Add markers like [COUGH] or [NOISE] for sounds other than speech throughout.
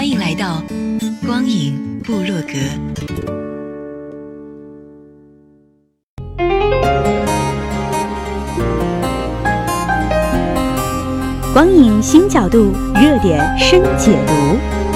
欢迎来到。光影部落格，光影新角度，热点深解读。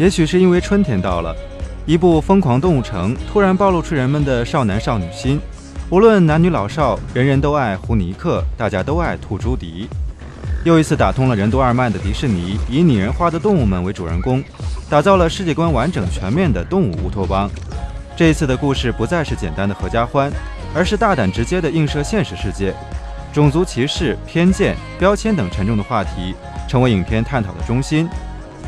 也许是因为春天到了，一部《疯狂动物城》突然暴露出人们的少男少女心。无论男女老少，人人都爱胡尼克，大家都爱兔朱迪。又一次打通了任督二脉的迪士尼，以拟人化的动物们为主人公，打造了世界观完整全面的动物乌托邦。这一次的故事不再是简单的合家欢，而是大胆直接的映射现实世界，种族歧视、偏见、标签等沉重的话题成为影片探讨的中心。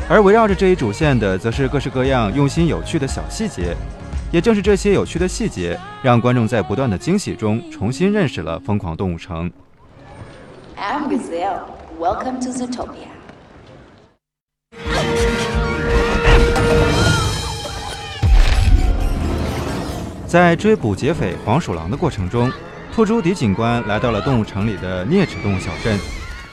而围绕着这一主线的，则是各式各样用心有趣的小细节。也正是这些有趣的细节，让观众在不断的惊喜中重新认识了《疯狂动物城》。I'm Gazelle. Welcome to Zootopia. [LAUGHS] 在追捕劫匪黄鼠狼的过程中，兔朱迪警官来到了动物城里的啮齿动物小镇。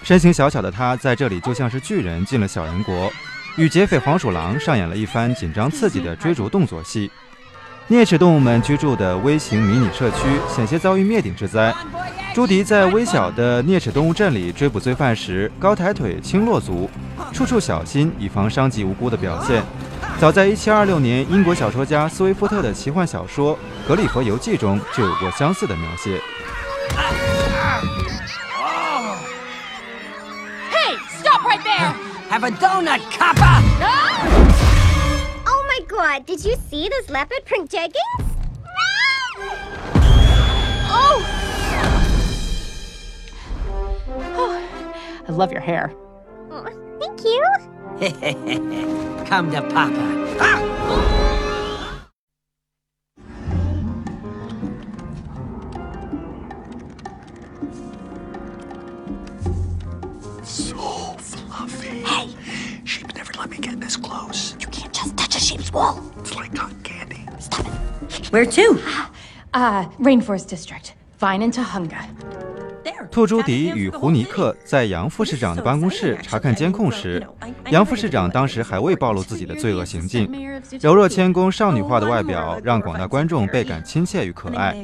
身形小小的他，在这里就像是巨人进了小人国。与劫匪黄鼠狼上演了一番紧张刺激的追逐动作戏。啮齿动物们居住的微型迷你社区险些遭遇灭顶之灾。朱迪在微小的啮齿动物镇里追捕罪犯时，高抬腿、轻落足，处处小心，以防伤及无辜的表现。早在1726年，英国小说家斯威夫特的奇幻小说《格里佛游记》中就有过相似的描写。Have a donut, copper! [GASPS] Oh my god, did you see those leopard print jeggings? Oh! oh! [SIGHS] I love your hair. Oh, thank you. [LAUGHS] Come to Papa. Ah! so fluffy. Hey! Sheep never let me get this close. You can't just touch a sheep's wool. It's like cotton candy. Stop it. Where to? Ah, uh, Rainforest District. Vine and Tahunga. 兔朱迪与胡尼克在杨副市长的办公室查看监控时，杨副市长当时还未暴露自己的罪恶行径。柔弱谦恭、少女化的外表让广大观众倍感亲切与可爱。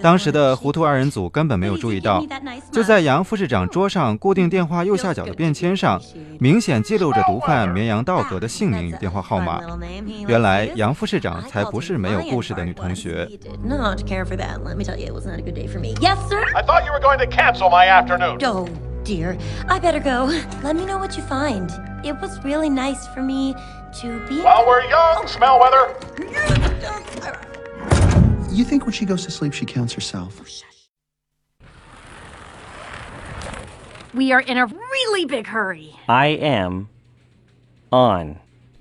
当时的糊涂二人组根本没有注意到，就在杨副市长桌上固定电话右下角的便签上，明显记录着毒贩绵羊道格的姓名与电话号码。原来杨副市长才不是没有故事的女同学。cancel my afternoon. Oh, dear. I better go. Let me know what you find. It was really nice for me to be. While we're young, smell weather. You think when she goes to sleep, she counts herself? We are in a really big hurry. I am on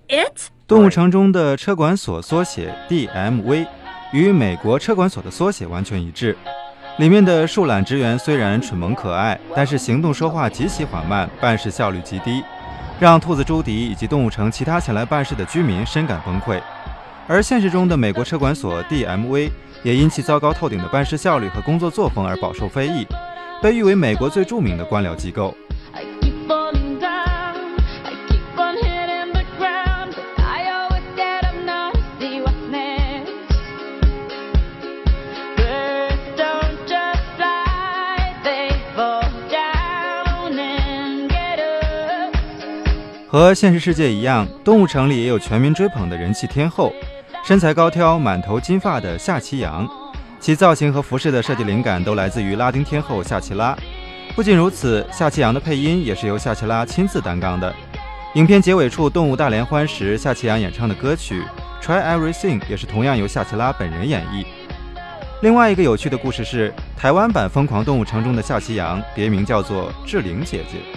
it. 动物城中的车管所缩写 DMV 与美国车管所的缩写完全一致。 里面的树懒职员虽然蠢萌可爱，但是行动说话极其缓慢，办事效率极低，让兔子朱迪以及动物城其他前来办事的居民深感崩溃。而现实中的美国车管所 DMV 也因其糟糕透顶的办事效率和工作作风而饱受非议，被誉为美国最著名的官僚机构。和现实世界一样，动物城里也有全民追捧的人气天后，身材高挑、满头金发的夏奇阳，其造型和服饰的设计灵感都来自于拉丁天后夏奇拉。不仅如此，夏奇阳的配音也是由夏奇拉亲自担纲的。影片结尾处动物大联欢时，夏奇阳演唱的歌曲《Try Everything》也是同样由夏奇拉本人演绎。另外一个有趣的故事是，台湾版《疯狂动物城》中的夏奇阳别名叫做志玲姐姐。